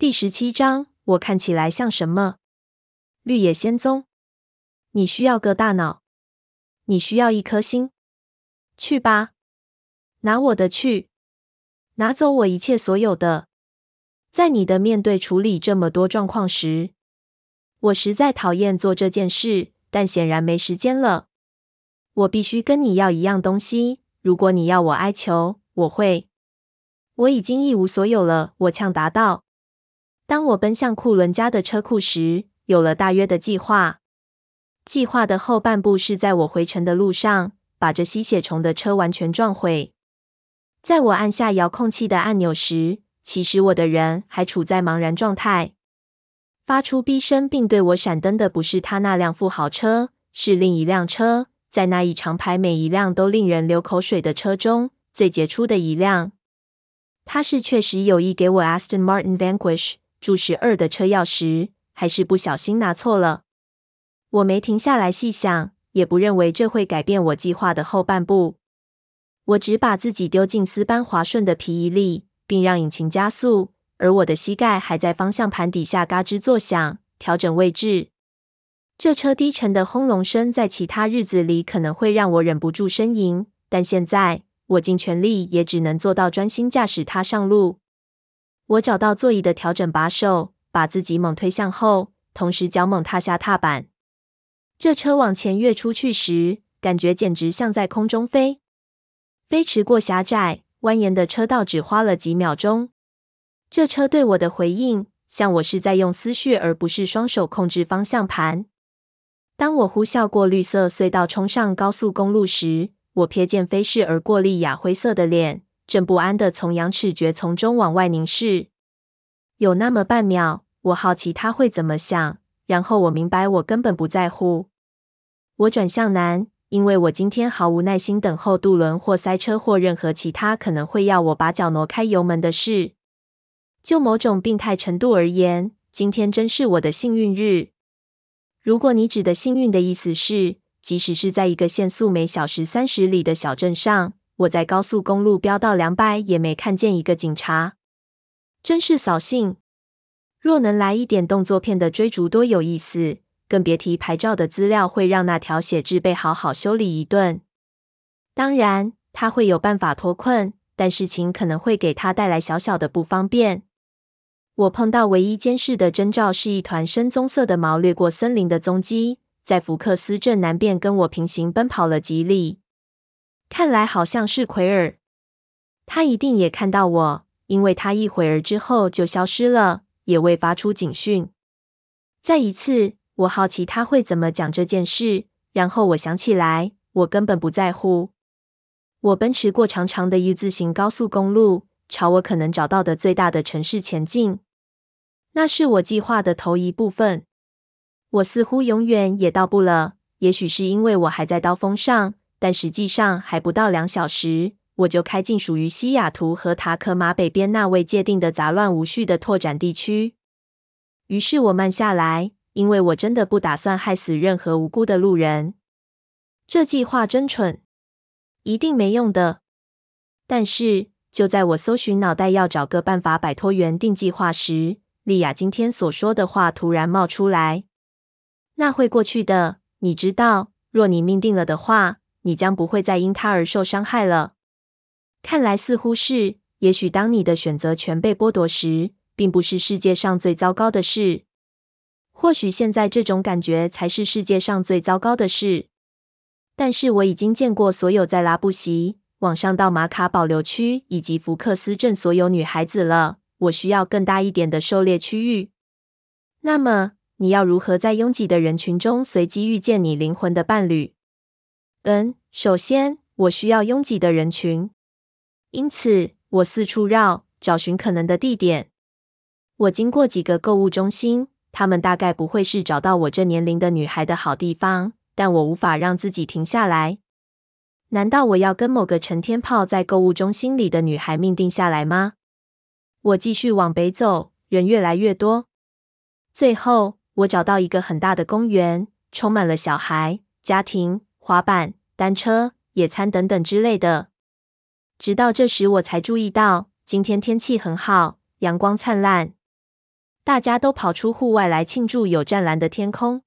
第十七章，我看起来像什么？绿野仙踪。你需要个大脑，你需要一颗心。去吧，拿我的去，拿走我一切所有的。在你的面对处理这么多状况时，我实在讨厌做这件事，但显然没时间了。我必须跟你要一样东西。如果你要我哀求，我会。我已经一无所有了，我呛答道。当我奔向库伦家的车库时，有了大约的计划。计划的后半部是在我回程的路上，把这吸血虫的车完全撞毁。在我按下遥控器的按钮时，其实我的人还处在茫然状态。发出逼声并对我闪灯的不是他那辆富豪车，是另一辆车。在那一长排每一辆都令人流口水的车中，最杰出的一辆。他是确实有意给我 Aston Martin Vanquish。注十二的车钥匙，还是不小心拿错了。我没停下来细想，也不认为这会改变我计划的后半部。我只把自己丢进丝般滑顺的皮椅里，并让引擎加速，而我的膝盖还在方向盘底下嘎吱作响，调整位置。这车低沉的轰隆声在其他日子里可能会让我忍不住呻吟，但现在我尽全力也只能做到专心驾驶它上路。我找到座椅的调整把手，把自己猛推向后，同时脚猛踏下踏板。这车往前跃出去时，感觉简直像在空中飞。飞驰过狭窄蜿蜒的车道只花了几秒钟。这车对我的回应，像我是在用思绪而不是双手控制方向盘。当我呼啸过绿色隧道，冲上高速公路时，我瞥见飞逝而过莉亚灰色的脸。正不安的从羊齿蕨丛中往外凝视，有那么半秒，我好奇他会怎么想。然后我明白，我根本不在乎。我转向南，因为我今天毫无耐心等候渡轮或塞车或任何其他可能会要我把脚挪开油门的事。就某种病态程度而言，今天真是我的幸运日。如果你指的幸运的意思是，即使是在一个限速每小时三十里的小镇上。我在高速公路飙到两百，也没看见一个警察，真是扫兴。若能来一点动作片的追逐，多有意思！更别提牌照的资料会让那条血痣被好好修理一顿。当然，他会有办法脱困，但事情可能会给他带来小小的不方便。我碰到唯一监视的征兆是一团深棕色的毛掠过森林的踪迹，在福克斯镇南边跟我平行奔跑了几里。看来好像是奎尔，他一定也看到我，因为他一会儿之后就消失了，也未发出警讯。再一次，我好奇他会怎么讲这件事，然后我想起来，我根本不在乎。我奔驰过长长的 U 字形高速公路，朝我可能找到的最大的城市前进。那是我计划的头一部分。我似乎永远也到不了，也许是因为我还在刀锋上。但实际上还不到两小时，我就开进属于西雅图和塔可马北边那位界定的杂乱无序的拓展地区。于是我慢下来，因为我真的不打算害死任何无辜的路人。这计划真蠢，一定没用的。但是就在我搜寻脑袋要找个办法摆脱原定计划时，莉亚今天所说的话突然冒出来：“那会过去的，你知道，若你命定了的话。”你将不会再因他而受伤害了。看来似乎是，也许当你的选择权被剥夺时，并不是世界上最糟糕的事。或许现在这种感觉才是世界上最糟糕的事。但是我已经见过所有在拉布席往上到马卡保留区以及福克斯镇所有女孩子了。我需要更大一点的狩猎区域。那么，你要如何在拥挤的人群中随机遇见你灵魂的伴侣？嗯，首先我需要拥挤的人群，因此我四处绕，找寻可能的地点。我经过几个购物中心，他们大概不会是找到我这年龄的女孩的好地方，但我无法让自己停下来。难道我要跟某个成天泡在购物中心里的女孩命定下来吗？我继续往北走，人越来越多。最后，我找到一个很大的公园，充满了小孩、家庭。滑板、单车、野餐等等之类的。直到这时，我才注意到今天天气很好，阳光灿烂。大家都跑出户外来庆祝有湛蓝的天空。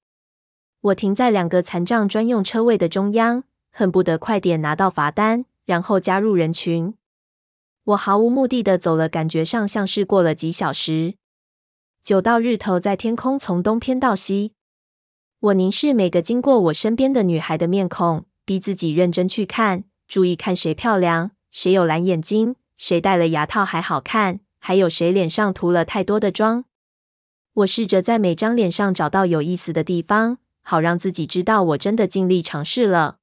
我停在两个残障专用车位的中央，恨不得快点拿到罚单，然后加入人群。我毫无目的的走了，感觉上像是过了几小时。久到日头在天空从东偏到西。我凝视每个经过我身边的女孩的面孔，逼自己认真去看，注意看谁漂亮，谁有蓝眼睛，谁戴了牙套还好看，还有谁脸上涂了太多的妆。我试着在每张脸上找到有意思的地方，好让自己知道我真的尽力尝试了。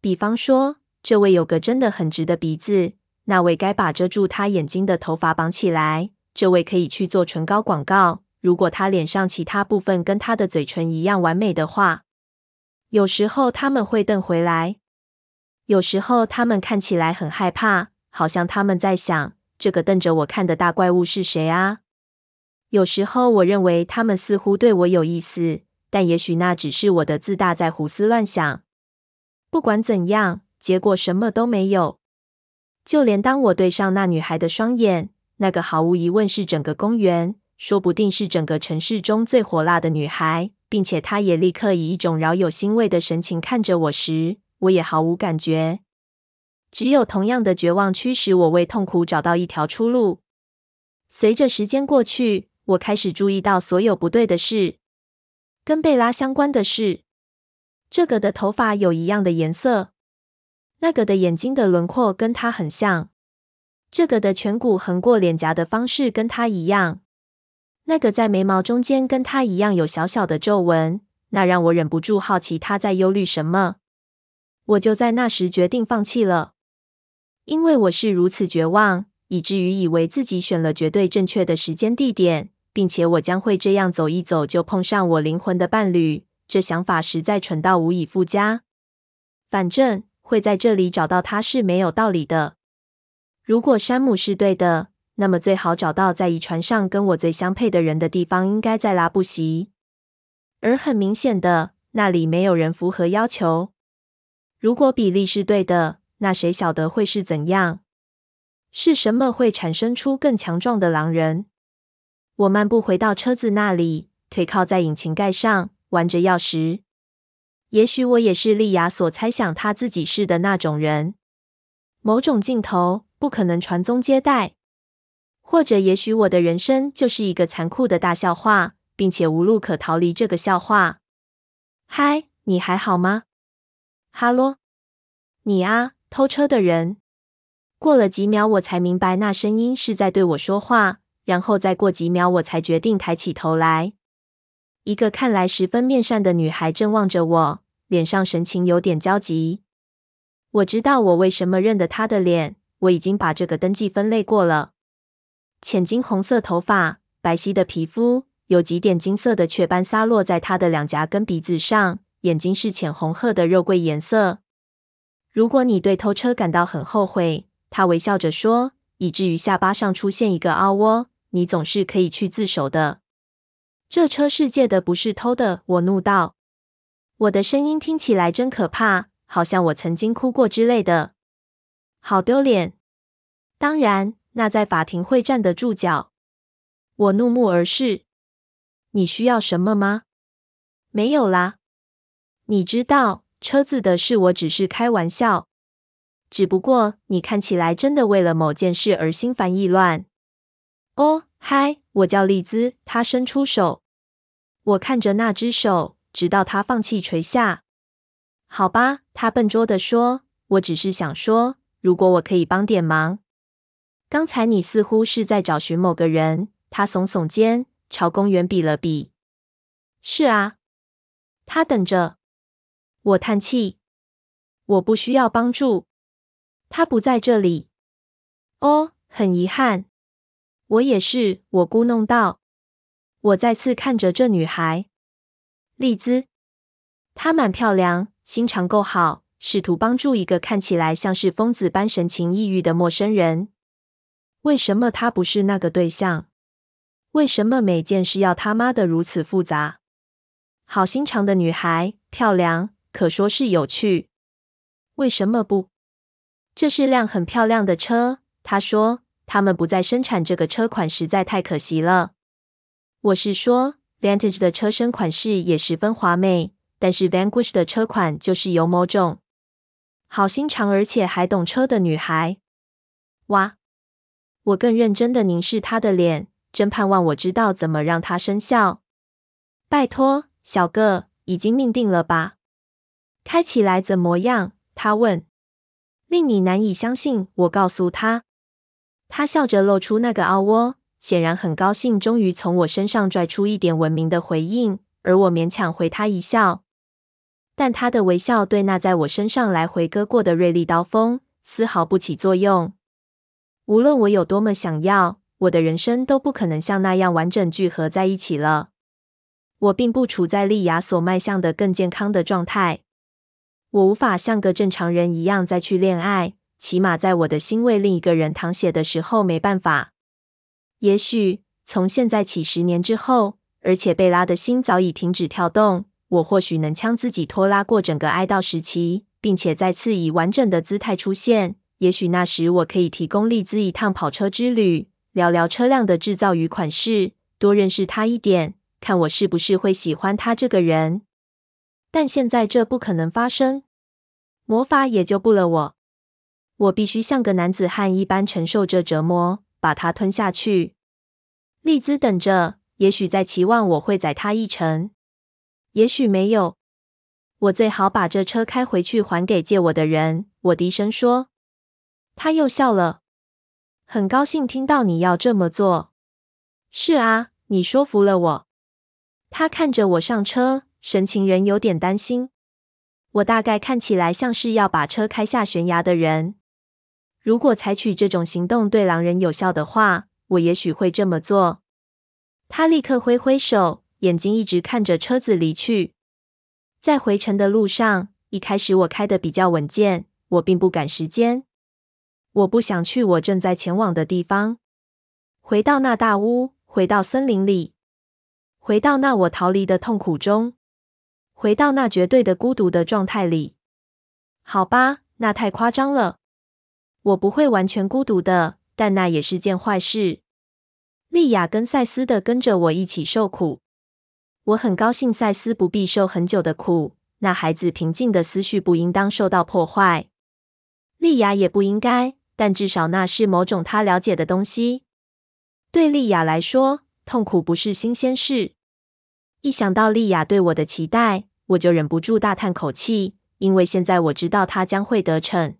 比方说，这位有个真的很直的鼻子，那位该把遮住他眼睛的头发绑起来，这位可以去做唇膏广告。如果他脸上其他部分跟他的嘴唇一样完美的话，有时候他们会瞪回来，有时候他们看起来很害怕，好像他们在想：这个瞪着我看的大怪物是谁啊？有时候我认为他们似乎对我有意思，但也许那只是我的自大在胡思乱想。不管怎样，结果什么都没有。就连当我对上那女孩的双眼，那个毫无疑问是整个公园。说不定是整个城市中最火辣的女孩，并且他也立刻以一种饶有欣慰的神情看着我时，我也毫无感觉。只有同样的绝望驱使我为痛苦找到一条出路。随着时间过去，我开始注意到所有不对的事，跟贝拉相关的事。这个的头发有一样的颜色，那个的眼睛的轮廓跟他很像，这个的颧骨横过脸颊的方式跟他一样。那个在眉毛中间跟他一样有小小的皱纹，那让我忍不住好奇他在忧虑什么。我就在那时决定放弃了，因为我是如此绝望，以至于以为自己选了绝对正确的时间地点，并且我将会这样走一走就碰上我灵魂的伴侣。这想法实在蠢到无以复加。反正会在这里找到他是没有道理的。如果山姆是对的。那么最好找到在遗传上跟我最相配的人的地方，应该在拉布席。而很明显的，那里没有人符合要求。如果比例是对的，那谁晓得会是怎样？是什么会产生出更强壮的狼人？我漫步回到车子那里，腿靠在引擎盖上，玩着钥匙。也许我也是莉亚所猜想他自己是的那种人。某种镜头不可能传宗接代。或者，也许我的人生就是一个残酷的大笑话，并且无路可逃离这个笑话。嗨，你还好吗？哈喽，你啊，偷车的人。过了几秒，我才明白那声音是在对我说话。然后再过几秒，我才决定抬起头来。一个看来十分面善的女孩正望着我，脸上神情有点焦急。我知道我为什么认得她的脸，我已经把这个登记分类过了。浅金红色头发，白皙的皮肤，有几点金色的雀斑洒落在他的两颊跟鼻子上，眼睛是浅红褐的肉桂颜色。如果你对偷车感到很后悔，他微笑着说，以至于下巴上出现一个凹窝，你总是可以去自首的。这车是借的，不是偷的，我怒道。我的声音听起来真可怕，好像我曾经哭过之类的，好丢脸。当然。那在法庭会站得住脚。我怒目而视。你需要什么吗？没有啦。你知道，车子的事我只是开玩笑。只不过你看起来真的为了某件事而心烦意乱。哦，嗨，我叫丽兹。他伸出手。我看着那只手，直到他放弃垂下。好吧，他笨拙地说。我只是想说，如果我可以帮点忙。刚才你似乎是在找寻某个人。他耸耸肩，朝公园比了比。是啊，他等着。我叹气。我不需要帮助。他不在这里。哦，很遗憾。我也是。我咕哝道。我再次看着这女孩，丽兹。她蛮漂亮，心肠够好，试图帮助一个看起来像是疯子般神情抑郁的陌生人。为什么他不是那个对象？为什么每件事要他妈的如此复杂？好心肠的女孩，漂亮，可说是有趣。为什么不？这是辆很漂亮的车。他说，他们不再生产这个车款，实在太可惜了。我是说，Vantage 的车身款式也十分华美，但是 Vanquish 的车款就是有某种好心肠，而且还懂车的女孩。哇！我更认真的凝视她的脸，真盼望我知道怎么让她生效。拜托，小个，已经命定了吧？开起来怎么样？他问。令你难以相信，我告诉他。他笑着露出那个凹窝，显然很高兴，终于从我身上拽出一点文明的回应。而我勉强回他一笑，但他的微笑对那在我身上来回割过的锐利刀锋丝毫不起作用。无论我有多么想要，我的人生都不可能像那样完整聚合在一起了。我并不处在莉亚所迈向的更健康的状态。我无法像个正常人一样再去恋爱，起码在我的心为另一个人淌血的时候没办法。也许从现在起十年之后，而且贝拉的心早已停止跳动，我或许能将自己拖拉过整个哀悼时期，并且再次以完整的姿态出现。也许那时我可以提供丽兹一趟跑车之旅，聊聊车辆的制造与款式，多认识他一点，看我是不是会喜欢他这个人。但现在这不可能发生，魔法也救不了我。我必须像个男子汉一般承受着折磨，把它吞下去。丽兹等着，也许在期望我会载他一程，也许没有。我最好把这车开回去还给借我的人。我低声说。他又笑了，很高兴听到你要这么做。是啊，你说服了我。他看着我上车，神情仍有点担心。我大概看起来像是要把车开下悬崖的人。如果采取这种行动对狼人有效的话，我也许会这么做。他立刻挥挥手，眼睛一直看着车子离去。在回程的路上，一开始我开得比较稳健，我并不赶时间。我不想去我正在前往的地方，回到那大屋，回到森林里，回到那我逃离的痛苦中，回到那绝对的孤独的状态里。好吧，那太夸张了。我不会完全孤独的，但那也是件坏事。莉亚跟赛斯的跟着我一起受苦，我很高兴赛斯不必受很久的苦。那孩子平静的思绪不应当受到破坏，莉亚也不应该。但至少那是某种他了解的东西。对莉亚来说，痛苦不是新鲜事。一想到莉亚对我的期待，我就忍不住大叹口气，因为现在我知道她将会得逞。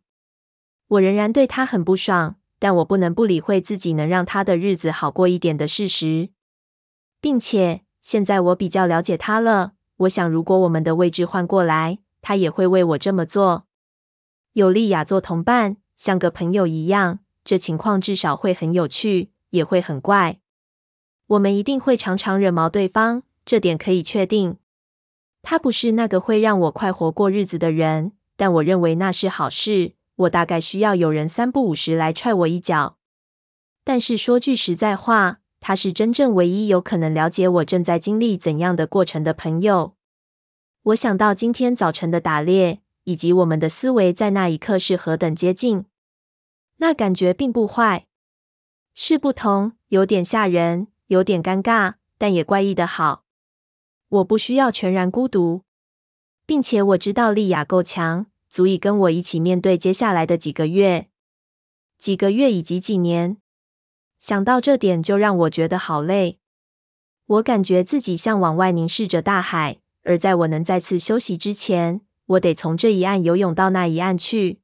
我仍然对她很不爽，但我不能不理会自己能让她的日子好过一点的事实。并且现在我比较了解她了。我想，如果我们的位置换过来，她也会为我这么做。有莉亚做同伴。像个朋友一样，这情况至少会很有趣，也会很怪。我们一定会常常惹毛对方，这点可以确定。他不是那个会让我快活过日子的人，但我认为那是好事。我大概需要有人三不五时来踹我一脚。但是说句实在话，他是真正唯一有可能了解我正在经历怎样的过程的朋友。我想到今天早晨的打猎。以及我们的思维在那一刻是何等接近，那感觉并不坏，是不同，有点吓人，有点尴尬，但也怪异的好。我不需要全然孤独，并且我知道莉亚够强，足以跟我一起面对接下来的几个月、几个月以及几年。想到这点，就让我觉得好累。我感觉自己像往外凝视着大海，而在我能再次休息之前。我得从这一岸游泳到那一岸去。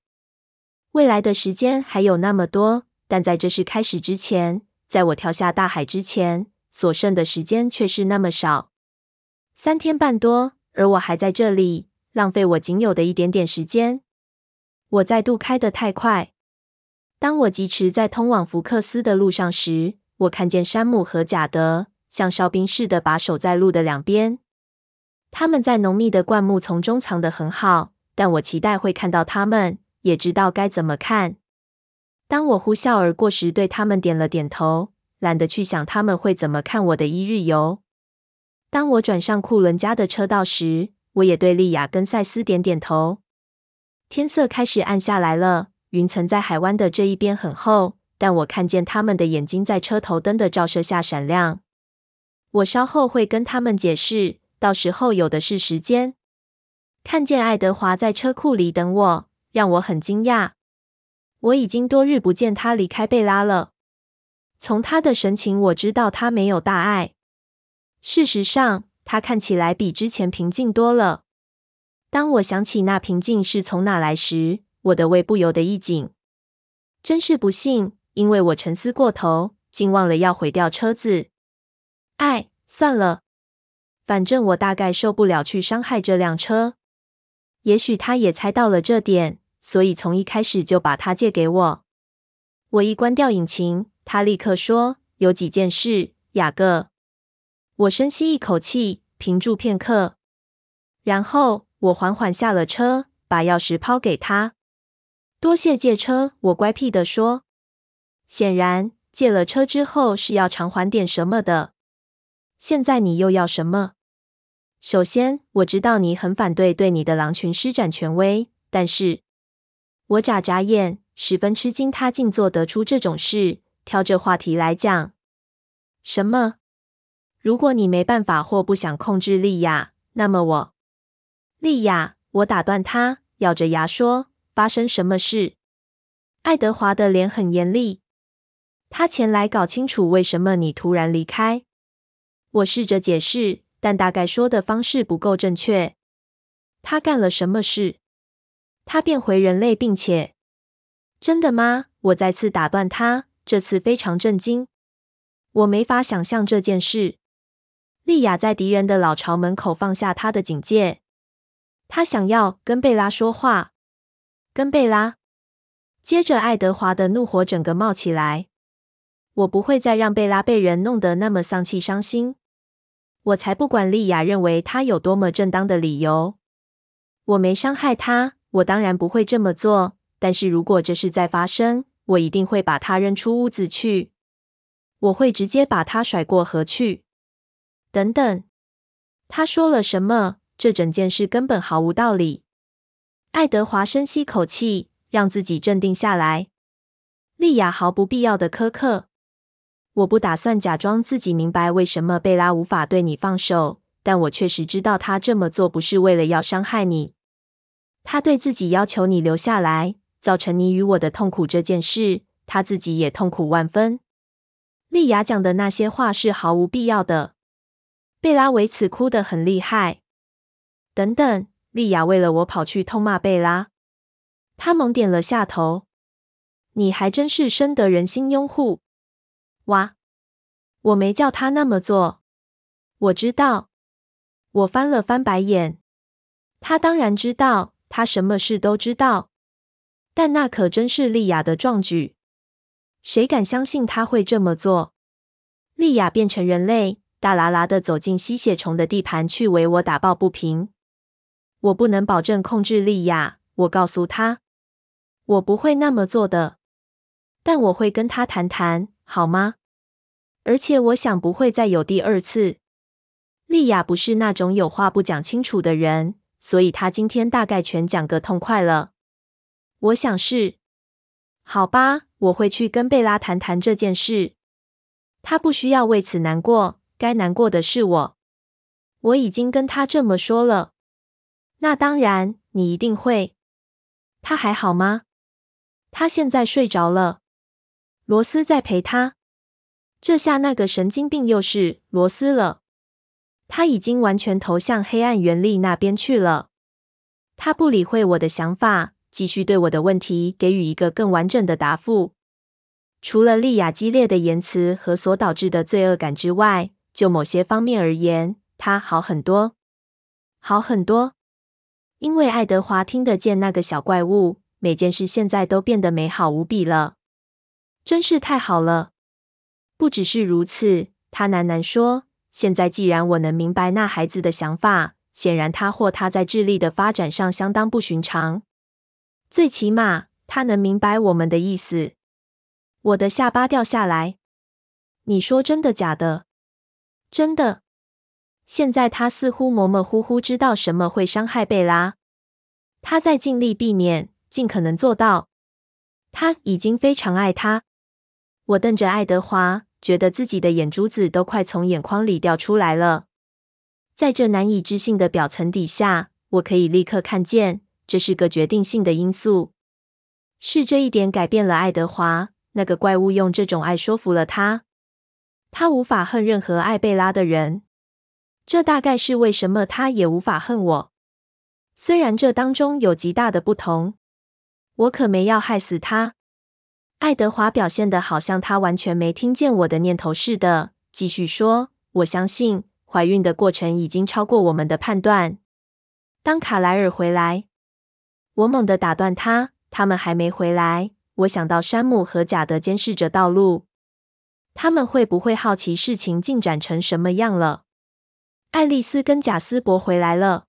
未来的时间还有那么多，但在这事开始之前，在我跳下大海之前，所剩的时间却是那么少，三天半多，而我还在这里，浪费我仅有的一点点时间。我再度开得太快。当我疾驰在通往福克斯的路上时，我看见山姆和贾德像哨兵似的把守在路的两边。他们在浓密的灌木丛中藏得很好，但我期待会看到他们，也知道该怎么看。当我呼啸而过时，对他们点了点头，懒得去想他们会怎么看我的一日游。当我转上库伦家的车道时，我也对莉亚跟赛斯点点头。天色开始暗下来了，云层在海湾的这一边很厚，但我看见他们的眼睛在车头灯的照射下闪亮。我稍后会跟他们解释，到时候有的是时间。看见爱德华在车库里等我，让我很惊讶。我已经多日不见他离开贝拉了。从他的神情，我知道他没有大碍。事实上，他看起来比之前平静多了。当我想起那平静是从哪来时，我的胃不由得一紧。真是不幸，因为我沉思过头，竟忘了要毁掉车子。哎，算了，反正我大概受不了去伤害这辆车。也许他也猜到了这点，所以从一开始就把它借给我。我一关掉引擎，他立刻说：“有几件事，雅各。”我深吸一口气，屏住片刻，然后我缓缓下了车，把钥匙抛给他。多谢借车，我乖僻地说。显然，借了车之后是要偿还点什么的。现在你又要什么？首先，我知道你很反对对你的狼群施展权威，但是……我眨眨眼，十分吃惊，他竟做得出这种事，挑着话题来讲。什么？如果你没办法或不想控制莉亚，那么我……莉亚，我打断他，咬着牙说：“发生什么事？”爱德华的脸很严厉。他前来搞清楚为什么你突然离开。我试着解释，但大概说的方式不够正确。他干了什么事？他变回人类，并且……真的吗？我再次打断他，这次非常震惊。我没法想象这件事。莉亚在敌人的老巢门口放下她的警戒。她想要跟贝拉说话。跟贝拉。接着，爱德华的怒火整个冒起来。我不会再让贝拉被人弄得那么丧气伤心。我才不管莉亚认为她有多么正当的理由。我没伤害她，我当然不会这么做。但是如果这事再发生，我一定会把她扔出屋子去。我会直接把她甩过河去。等等，他说了什么？这整件事根本毫无道理。爱德华深吸口气，让自己镇定下来。莉亚毫不必要的苛刻。我不打算假装自己明白为什么贝拉无法对你放手，但我确实知道他这么做不是为了要伤害你。他对自己要求你留下来，造成你与我的痛苦这件事，他自己也痛苦万分。莉亚讲的那些话是毫无必要的。贝拉为此哭得很厉害。等等，莉亚为了我跑去痛骂贝拉。她猛点了下头。你还真是深得人心拥护。哇，我没叫他那么做。我知道。我翻了翻白眼。他当然知道，他什么事都知道。但那可真是莉亚的壮举。谁敢相信他会这么做？莉亚变成人类。大喇喇的走进吸血虫的地盘去为我打抱不平。我不能保证控制莉亚，我告诉他，我不会那么做的。但我会跟他谈谈，好吗？而且我想不会再有第二次。莉亚不是那种有话不讲清楚的人，所以她今天大概全讲个痛快了。我想是。好吧，我会去跟贝拉谈谈这件事。她不需要为此难过。该难过的是我，我已经跟他这么说了。那当然，你一定会。他还好吗？他现在睡着了。罗斯在陪他。这下那个神经病又是罗斯了。他已经完全投向黑暗原力那边去了。他不理会我的想法，继续对我的问题给予一个更完整的答复。除了莉亚激烈的言辞和所导致的罪恶感之外。就某些方面而言，他好很多，好很多。因为爱德华听得见那个小怪物，每件事现在都变得美好无比了，真是太好了。不只是如此，他喃喃说：“现在既然我能明白那孩子的想法，显然他或他在智力的发展上相当不寻常。最起码，他能明白我们的意思。”我的下巴掉下来。你说真的假的？真的，现在他似乎模模糊糊知道什么会伤害贝拉，他在尽力避免，尽可能做到。他已经非常爱她。我瞪着爱德华，觉得自己的眼珠子都快从眼眶里掉出来了。在这难以置信的表层底下，我可以立刻看见，这是个决定性的因素。是这一点改变了爱德华。那个怪物用这种爱说服了他。他无法恨任何爱贝拉的人。这大概是为什么他也无法恨我。虽然这当中有极大的不同。我可没要害死他。爱德华表现得好像他完全没听见我的念头似的，继续说：“我相信。”怀孕的过程已经超过我们的判断。当卡莱尔回来，我猛地打断他：“他们还没回来。”我想到山姆和贾德监视着道路，他们会不会好奇事情进展成什么样了？爱丽丝跟贾斯伯回来了。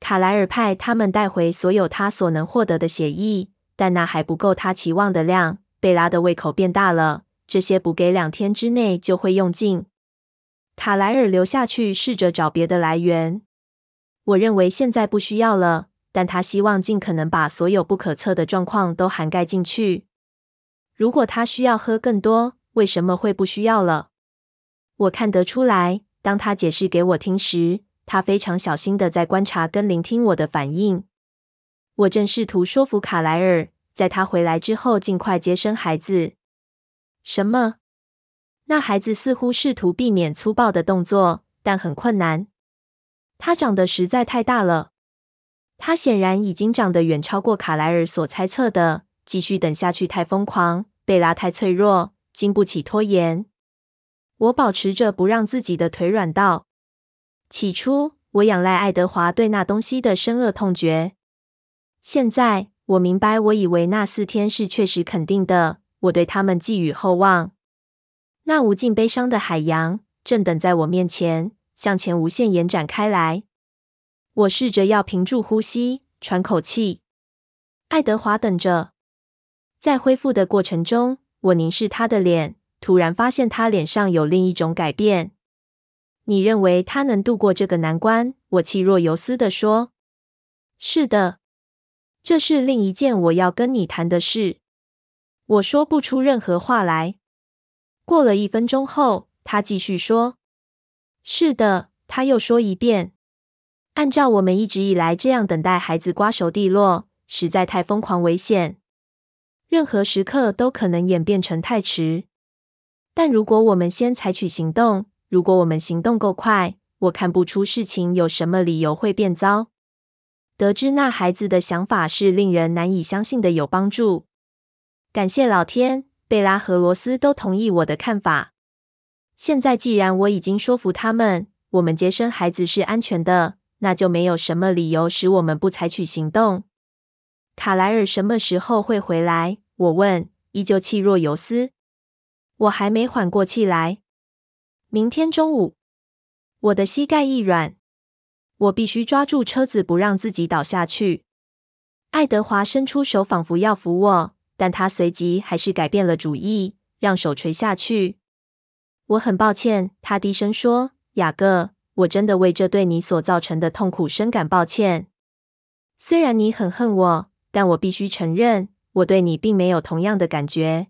卡莱尔派他们带回所有他所能获得的血液，但那还不够他期望的量。贝拉的胃口变大了，这些补给两天之内就会用尽。卡莱尔留下去，试着找别的来源。我认为现在不需要了，但他希望尽可能把所有不可测的状况都涵盖进去。如果他需要喝更多，为什么会不需要了？我看得出来，当他解释给我听时，他非常小心地在观察跟聆听我的反应。我正试图说服卡莱尔，在他回来之后尽快接生孩子。什么？那孩子似乎试图避免粗暴的动作，但很困难。他长得实在太大了。他显然已经长得远超过卡莱尔所猜测的。继续等下去太疯狂，贝拉太脆弱，经不起拖延。我保持着不让自己的腿软道。起初，我仰赖爱德华对那东西的深恶痛绝。现在，我明白，我以为那四天是确实肯定的。我对他们寄予厚望。那无尽悲伤的海洋正等在我面前，向前无限延展开来。我试着要屏住呼吸，喘口气。爱德华等着。在恢复的过程中，我凝视他的脸，突然发现他脸上有另一种改变。你认为他能度过这个难关？我气若游丝地说：“是的，这是另一件我要跟你谈的事。”我说不出任何话来。过了一分钟后，他继续说：“是的。”他又说一遍：“按照我们一直以来这样等待孩子瓜熟蒂落，实在太疯狂危险。任何时刻都可能演变成太迟。但如果我们先采取行动，如果我们行动够快，我看不出事情有什么理由会变糟。得知那孩子的想法是令人难以相信的有帮助。感谢老天。”贝拉和罗斯都同意我的看法。现在既然我已经说服他们，我们接生孩子是安全的，那就没有什么理由使我们不采取行动。卡莱尔什么时候会回来？我问，依旧气若游丝。我还没缓过气来。明天中午。我的膝盖一软，我必须抓住车子，不让自己倒下去。爱德华伸出手，仿佛要扶我。但他随即还是改变了主意，让手垂下去。我很抱歉，他低声说：“雅各，我真的为这对你所造成的痛苦深感抱歉。虽然你很恨我，但我必须承认，我对你并没有同样的感觉。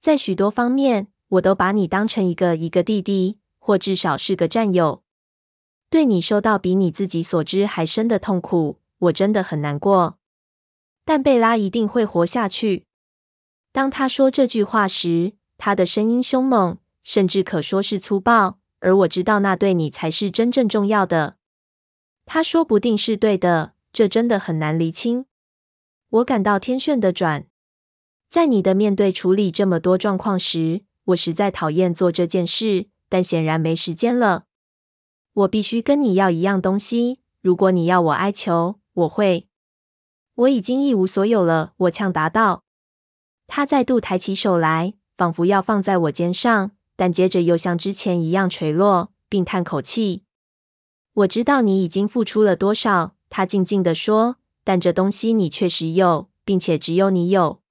在许多方面，我都把你当成一个一个弟弟，或至少是个战友。对你受到比你自己所知还深的痛苦，我真的很难过。”但贝拉一定会活下去。当他说这句话时，他的声音凶猛，甚至可说是粗暴。而我知道那对你才是真正重要的。他说不定是对的，这真的很难厘清。我感到天旋地转。在你的面对处理这么多状况时，我实在讨厌做这件事，但显然没时间了。我必须跟你要一样东西。如果你要我哀求，我会。我已经一无所有了，我呛答道。他再度抬起手来，仿佛要放在我肩上，但接着又像之前一样垂落，并叹口气。我知道你已经付出了多少，他静静地说。但这东西你确实有，并且只有你有。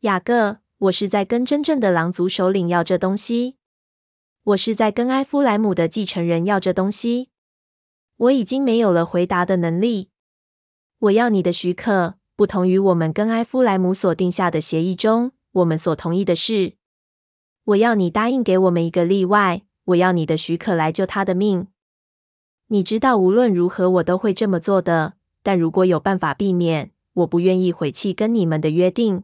雅各，我是在跟真正的狼族首领要这东西。我是在跟埃夫莱姆的继承人要这东西。我已经没有了回答的能力。我要你的许可，不同于我们跟埃夫莱姆所定下的协议中，我们所同意的是。我要你答应给我们一个例外，我要你的许可来救他的命。你知道，无论如何，我都会这么做的。但如果有办法避免，我不愿意毁弃跟你们的约定。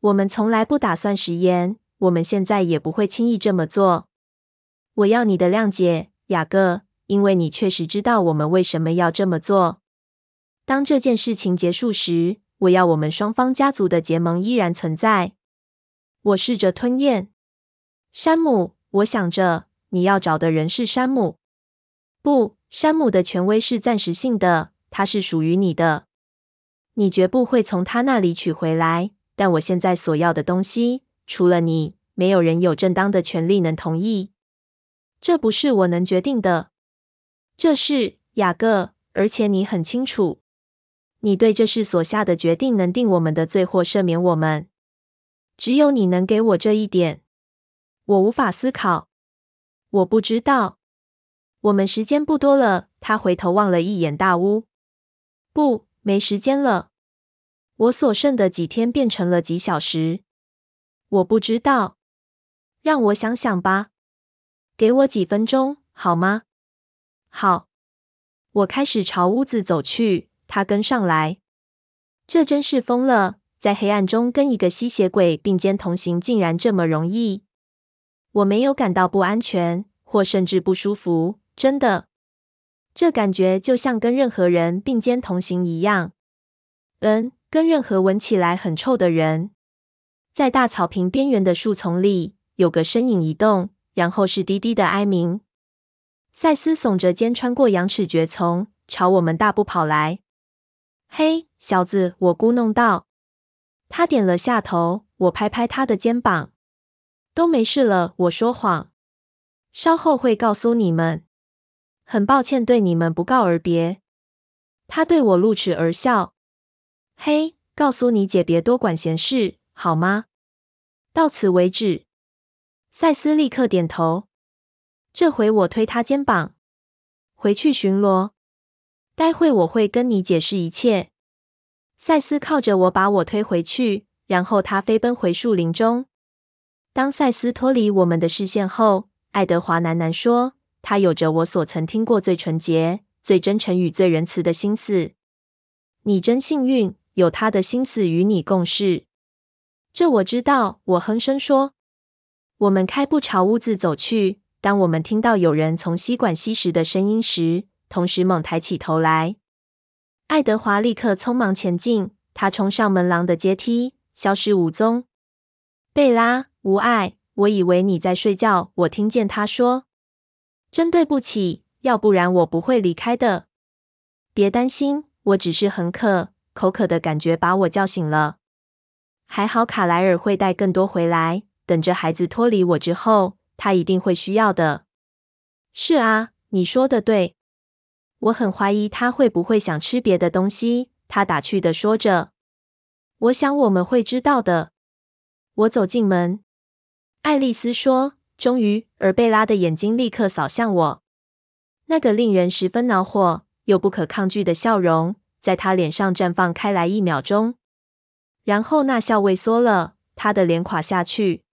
我们从来不打算食言，我们现在也不会轻易这么做。我要你的谅解，雅各，因为你确实知道我们为什么要这么做。当这件事情结束时，我要我们双方家族的结盟依然存在。我试着吞咽。山姆，我想着你要找的人是山姆。不，山姆的权威是暂时性的，他是属于你的。你绝不会从他那里取回来。但我现在所要的东西，除了你，没有人有正当的权利能同意。这不是我能决定的。这是雅各，而且你很清楚，你对这事所下的决定能定我们的罪或赦免我们。只有你能给我这一点。我无法思考。我不知道。我们时间不多了。他回头望了一眼大屋。不，没时间了。我所剩的几天变成了几小时。我不知道。让我想想吧。给我几分钟，好吗？好。我开始朝屋子走去，他跟上来。这真是疯了，在黑暗中跟一个吸血鬼并肩同行，竟然这么容易。我没有感到不安全，或甚至不舒服。真的，这感觉就像跟任何人并肩同行一样。嗯。跟任何闻起来很臭的人，在大草坪边缘的树丛里，有个身影移动，然后是低低的哀鸣。赛斯耸着肩，穿过羊齿蕨丛，朝我们大步跑来。嘿，小子，我咕哝道。他点了下头。我拍拍他的肩膀。都没事了，我说谎。稍后会告诉你们。很抱歉对你们不告而别。他对我露齿而笑。嘿，告诉你姐别多管闲事，好吗？到此为止。赛斯立刻点头。这回我推他肩膀，回去巡逻。待会我会跟你解释一切。赛斯靠着我把我推回去，然后他飞奔回树林中。当赛斯脱离我们的视线后，爱德华喃喃说：“他有着我所曾听过最纯洁、最真诚与最仁慈的心思。你真幸运。”有他的心思与你共事，这我知道。我哼声说：“我们开步朝屋子走去。当我们听到有人从吸管吸食的声音时，同时猛抬起头来。爱德华立刻匆忙前进，他冲上门廊的阶梯，消失无踪。贝拉，无碍，我以为你在睡觉。我听见他说：‘真对不起，要不然我不会离开的。’别担心，我只是很渴。”口渴的感觉把我叫醒了。还好卡莱尔会带更多回来。等着孩子脱离我之后，他一定会需要的。是啊，你说的对。我很怀疑他会不会想吃别的东西。他打趣的说着。我想我们会知道的。我走进门。爱丽丝说：“终于。”而贝拉的眼睛立刻扫向我，那个令人十分恼火又不可抗拒的笑容。在他脸上绽放开来一秒钟，然后那笑萎缩了，他的脸垮下去，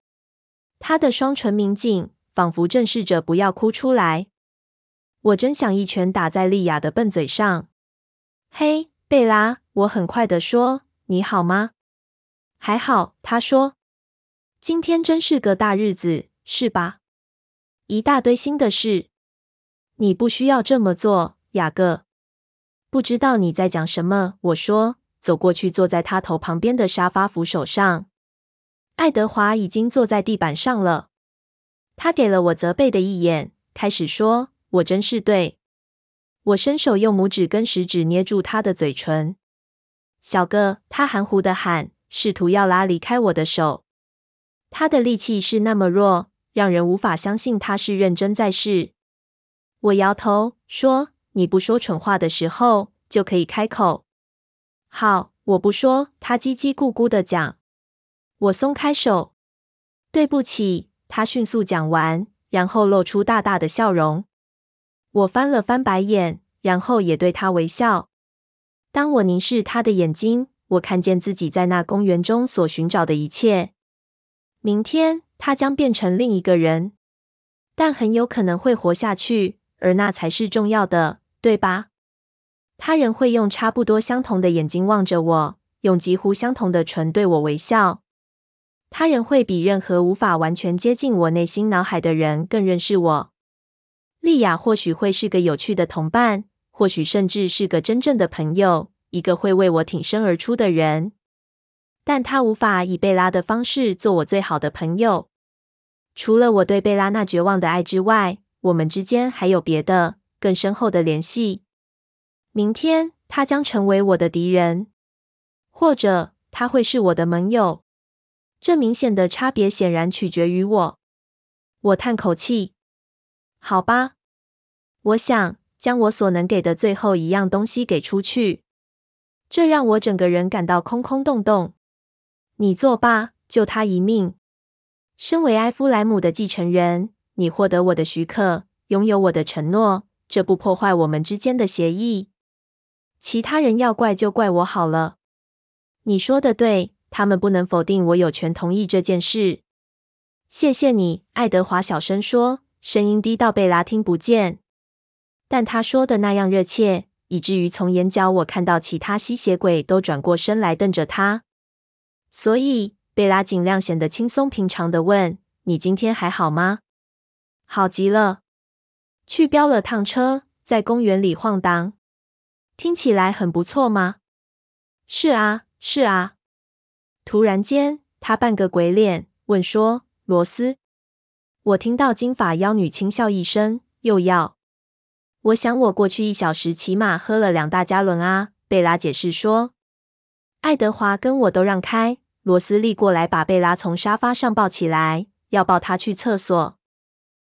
他的双唇抿紧，仿佛正试着不要哭出来。我真想一拳打在莉亚的笨嘴上。嘿，贝拉，我很快地说：“你好吗？”还好，他说：“今天真是个大日子，是吧？一大堆新的事。你不需要这么做，雅各。”不知道你在讲什么，我说，走过去，坐在他头旁边的沙发扶手上。爱德华已经坐在地板上了。他给了我责备的一眼，开始说：“我真是对。”我伸手用拇指跟食指捏住他的嘴唇。小个，他含糊的喊，试图要拉离开我的手。他的力气是那么弱，让人无法相信他是认真在试。我摇头说。你不说蠢话的时候，就可以开口。好，我不说。他叽叽咕咕的讲。我松开手。对不起。他迅速讲完，然后露出大大的笑容。我翻了翻白眼，然后也对他微笑。当我凝视他的眼睛，我看见自己在那公园中所寻找的一切。明天，他将变成另一个人，但很有可能会活下去，而那才是重要的，对吧？他人会用差不多相同的眼睛望着我，用几乎相同的唇对我微笑。他人会比任何无法完全接近我内心脑海的人更认识我。莉亚或许会是个有趣的同伴，或许甚至是个真正的朋友，一个会为我挺身而出的人。但他无法以贝拉的方式做我最好的朋友。除了我对贝拉那绝望的爱之外，我们之间还有别的更深厚的联系。明天他将成为我的敌人，或者他会是我的盟友。这明显的差别显然取决于我。我叹口气。好吧，我想将我所能给的最后一样东西给出去。这让我整个人感到空空洞洞。你做吧，救他一命。身为埃夫莱姆的继承人，你获得我的许可，拥有我的承诺，这不破坏我们之间的协议。其他人要怪就怪我好了。你说的对，他们不能否定我有权同意这件事。谢谢你，爱德华小声说，声音低到贝拉听不见，但他说的那样热切，以至于从眼角我看到其他吸血鬼都转过身来瞪着他。所以，贝拉尽量显得轻松平常地问：“你今天还好吗？”“好极了。”去飙了趟车，在公园里晃荡，听起来很不错吗？“是啊，是啊。”突然间，他扮个鬼脸，问说：“罗斯？”我听到金发妖女轻笑一声，又要。我想，我过去一小时起码喝了两大加仑啊。贝拉解释说：“爱德华跟我都让开。”罗斯立过来，把贝拉从沙发上抱起来，要抱她去厕所。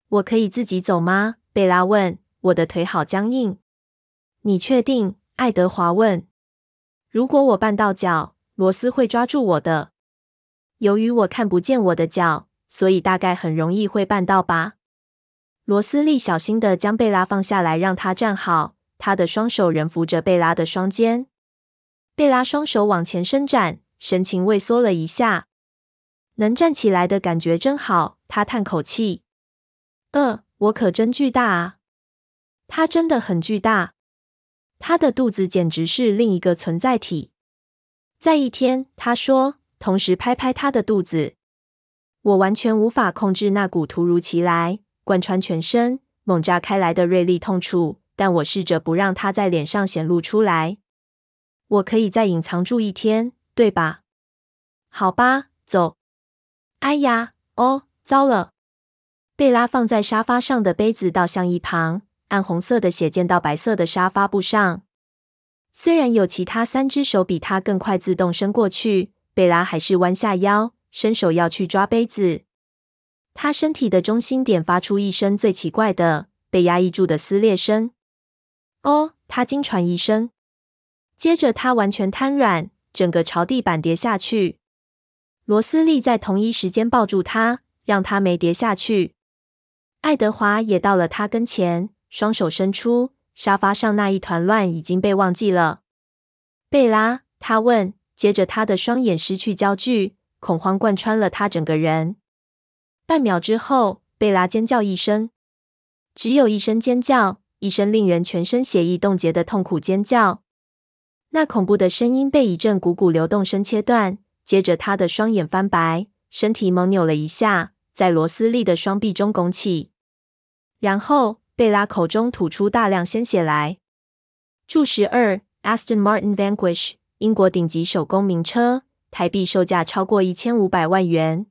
我可以自己走吗？贝拉问。我的腿好僵硬。你确定？爱德华问。如果我绊到脚，罗斯会抓住我的。由于我看不见我的脚，所以大概很容易会绊到吧。罗斯利小心地将贝拉放下来，让她站好。他的双手仍扶着贝拉的双肩。贝拉双手往前伸展。神情畏缩了一下，能站起来的感觉真好。他叹口气：“呃，我可真巨大啊！他真的很巨大，他的肚子简直是另一个存在体。”在一天，他说，同时拍拍他的肚子。我完全无法控制那股突如其来、贯穿全身、猛炸开来的锐利痛楚，但我试着不让它在脸上显露出来。我可以再隐藏住一天。对吧？好吧，走。哎呀，哦，糟了！贝拉放在沙发上的杯子倒向一旁，暗红色的血溅到白色的沙发布上。虽然有其他三只手比他更快自动伸过去，贝拉还是弯下腰，伸手要去抓杯子。他身体的中心点发出一声最奇怪的、被压抑住的撕裂声。哦，他惊喘一声，接着他完全瘫软。整个朝地板跌下去，罗斯利在同一时间抱住他，让他没跌下去。爱德华也到了他跟前，双手伸出，沙发上那一团乱已经被忘记了。贝拉，他问，接着他的双眼失去焦距，恐慌贯穿了他整个人。半秒之后，贝拉尖叫一声，只有一声尖叫，一声令人全身血液冻结的痛苦尖叫。那恐怖的声音被一阵汩汩流动声切断，接着他的双眼翻白，身体猛扭了一下，在罗斯利的双臂中拱起，然后贝拉口中吐出大量鲜血来。注释二：Aston Martin Vanquish，英国顶级手工名车，台币售价超过一千五百万元。